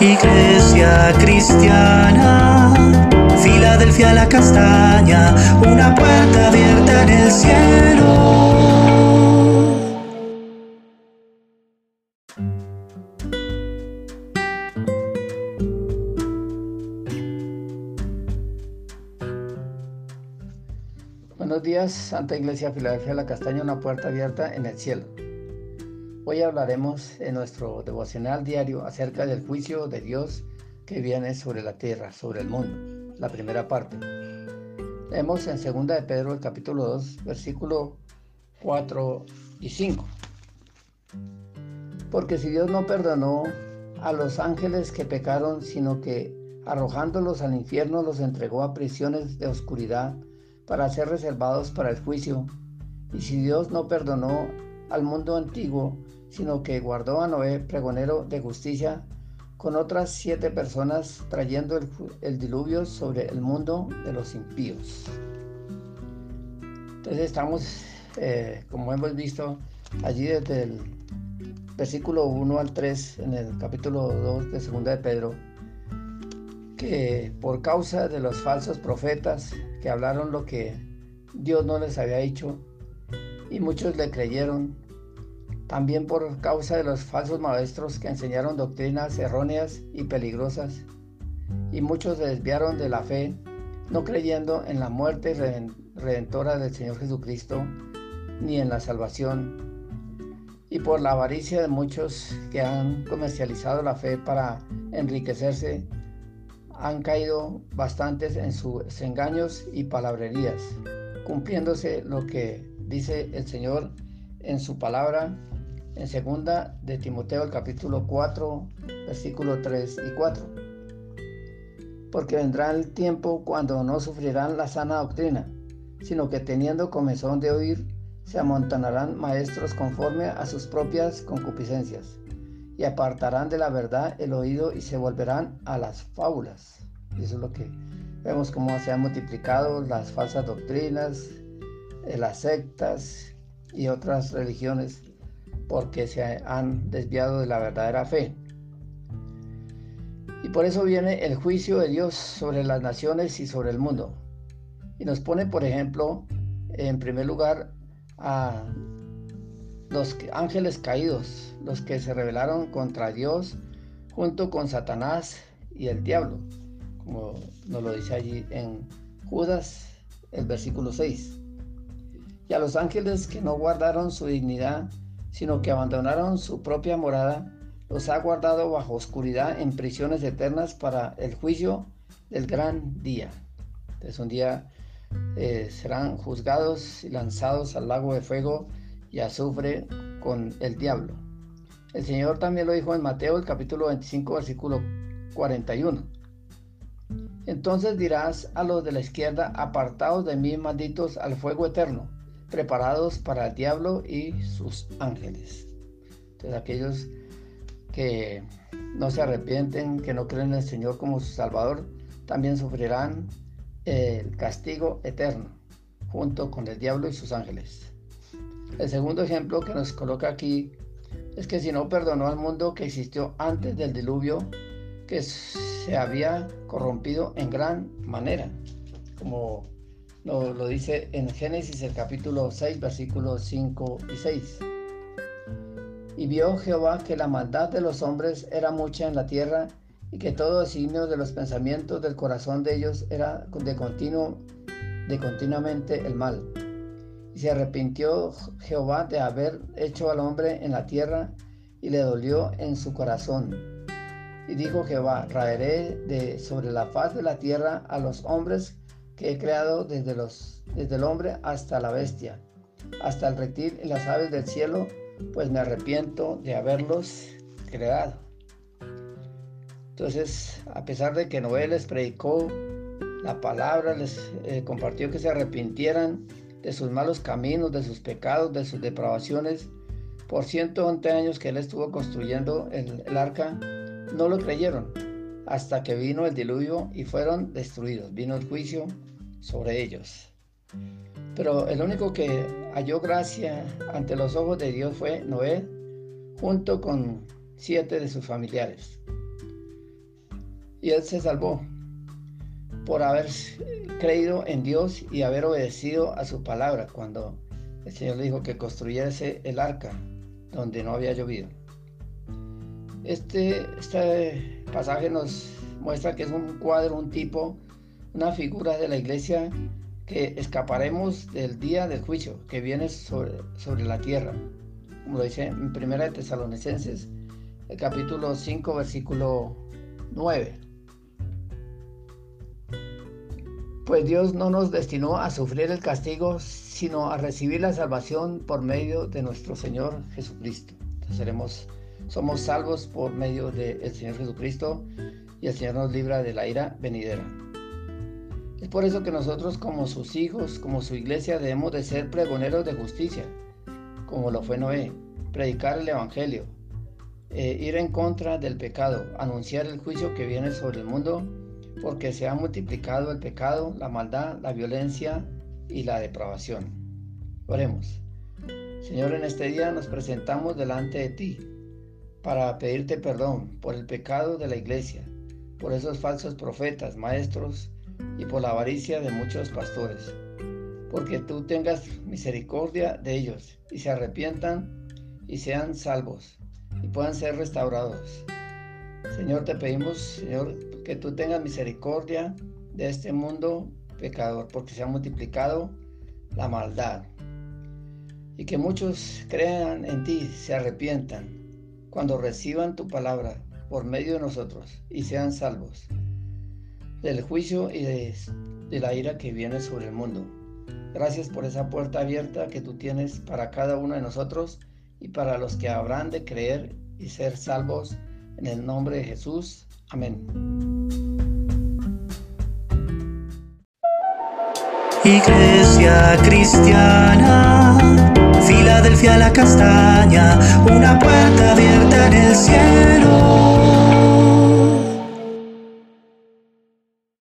Iglesia cristiana, Filadelfia la castaña, una puerta abierta en el cielo. Buenos días, Santa Iglesia Filadelfia la Castaña, una puerta abierta en el cielo. Hoy hablaremos en nuestro devocional diario acerca del juicio de Dios que viene sobre la tierra, sobre el mundo, la primera parte. Leemos en 2 de Pedro el capítulo 2, versículo 4 y 5. Porque si Dios no perdonó a los ángeles que pecaron, sino que arrojándolos al infierno los entregó a prisiones de oscuridad, para ser reservados para el juicio. Y si Dios no perdonó al mundo antiguo, sino que guardó a Noé, pregonero de justicia, con otras siete personas, trayendo el, diluvio sobre el mundo de los impíos. Entonces estamos, eh, como hemos visto, allí desde el versículo 1 al 3 en el capítulo 2 de Segunda de Pedro, que por causa de los falsos profetas que hablaron lo que Dios no les había dicho y muchos le creyeron, también por causa de los falsos maestros que enseñaron doctrinas erróneas y peligrosas, y muchos se desviaron de la fe, no creyendo en la muerte redentora del Señor Jesucristo, ni en la salvación, y por la avaricia de muchos que han comercializado la fe para enriquecerse, han caído bastantes en sus engaños y palabrerías, cumpliéndose lo que dice el Señor en su palabra en segunda de Timoteo el capítulo 4 versículo 3 y 4. Porque vendrá el tiempo cuando no sufrirán la sana doctrina, sino que teniendo comezón de oír, se amontonarán maestros conforme a sus propias concupiscencias y apartarán de la verdad el oído y se volverán a las fábulas. Eso es lo que vemos cómo se han multiplicado las falsas doctrinas, eh, las sectas y otras religiones porque se han desviado de la verdadera fe. Y por eso viene el juicio de Dios sobre las naciones y sobre el mundo. Y nos pone, por ejemplo, en primer lugar a los ángeles caídos, los que se rebelaron contra Dios junto con Satanás y el diablo, como nos lo dice allí en Judas, el versículo 6. Y a los ángeles que no guardaron su dignidad, sino que abandonaron su propia morada, los ha guardado bajo oscuridad en prisiones eternas para el juicio del gran día. Entonces un día eh, serán juzgados y lanzados al lago de fuego y azufre con el diablo. El Señor también lo dijo en Mateo capítulo 25 versículo 41. Entonces dirás a los de la izquierda, apartados de mí, malditos, al fuego eterno, preparados para el diablo y sus ángeles. Entonces aquellos que no se arrepienten, que no creen en el Señor como su Salvador, también sufrirán el castigo eterno, junto con el diablo y sus ángeles. El segundo ejemplo que nos coloca aquí es que si no perdonó al mundo que existió antes del diluvio, que se había corrompido en gran manera, como lo, dice en Génesis el capítulo 6, versículos 5 y 6. Y vio Jehová que la maldad de los hombres era mucha en la tierra y que todo designio de los pensamientos del corazón de ellos era de continuo, de continuamente el mal y se arrepintió Jehová de haber hecho al hombre en la tierra y le dolió en su corazón. Y dijo Jehová, raeré de sobre la faz de la tierra a los hombres que he creado desde, los, desde el hombre hasta la bestia, hasta el reptil y las aves del cielo, pues me arrepiento de haberlos creado. Entonces, a pesar de que Noé les predicó la palabra, les eh, compartió que se arrepintieran, de sus malos caminos, de sus pecados, de sus depravaciones. Por 111 años que él estuvo construyendo el, arca, no lo creyeron, hasta que vino el diluvio y fueron destruidos. Vino el juicio sobre ellos. Pero el único que halló gracia ante los ojos de Dios fue Noé, junto con siete de sus familiares. Y él se salvó por haber creído en Dios y haber obedecido a su palabra cuando el Señor le dijo que construyese el arca donde no había llovido. Este, este pasaje nos muestra que es un cuadro, un tipo, una figura de la iglesia que escaparemos del día del juicio que viene sobre, sobre la tierra, como lo dice en Primera de Tesalonicenses, el capítulo 5, versículo 9. Pues Dios no nos destinó a sufrir el castigo, sino a recibir la salvación por medio de nuestro Señor Jesucristo. Entonces seremos, somos salvos por medio del Señor Jesucristo y el Señor nos libra de la ira venidera. Es por eso que nosotros como sus hijos, como su iglesia, debemos de ser pregoneros de justicia, como lo fue Noé, predicar el Evangelio, eh, ir en contra del pecado, anunciar el juicio que viene sobre el mundo porque se ha multiplicado el pecado, la maldad, la violencia y la depravación. Oremos. Señor, en este día nos presentamos delante de ti para pedirte perdón por el pecado de la iglesia, por esos falsos profetas, maestros y por la avaricia de muchos pastores. Porque tú tengas misericordia de ellos y se arrepientan y sean salvos y puedan ser restaurados. Señor, te pedimos, Señor, que tú tengas misericordia de este mundo pecador, porque se ha multiplicado la maldad. Y que muchos crean en ti, se arrepientan cuando reciban tu palabra por medio de nosotros y sean salvos del juicio y de, la ira que viene sobre el mundo. Gracias por esa puerta abierta que tú tienes para cada uno de nosotros y para los que habrán de creer y ser salvos en el nombre de Jesús. Amén. Iglesia cristiana, Filadelfia la castaña, una puerta abierta en el cielo.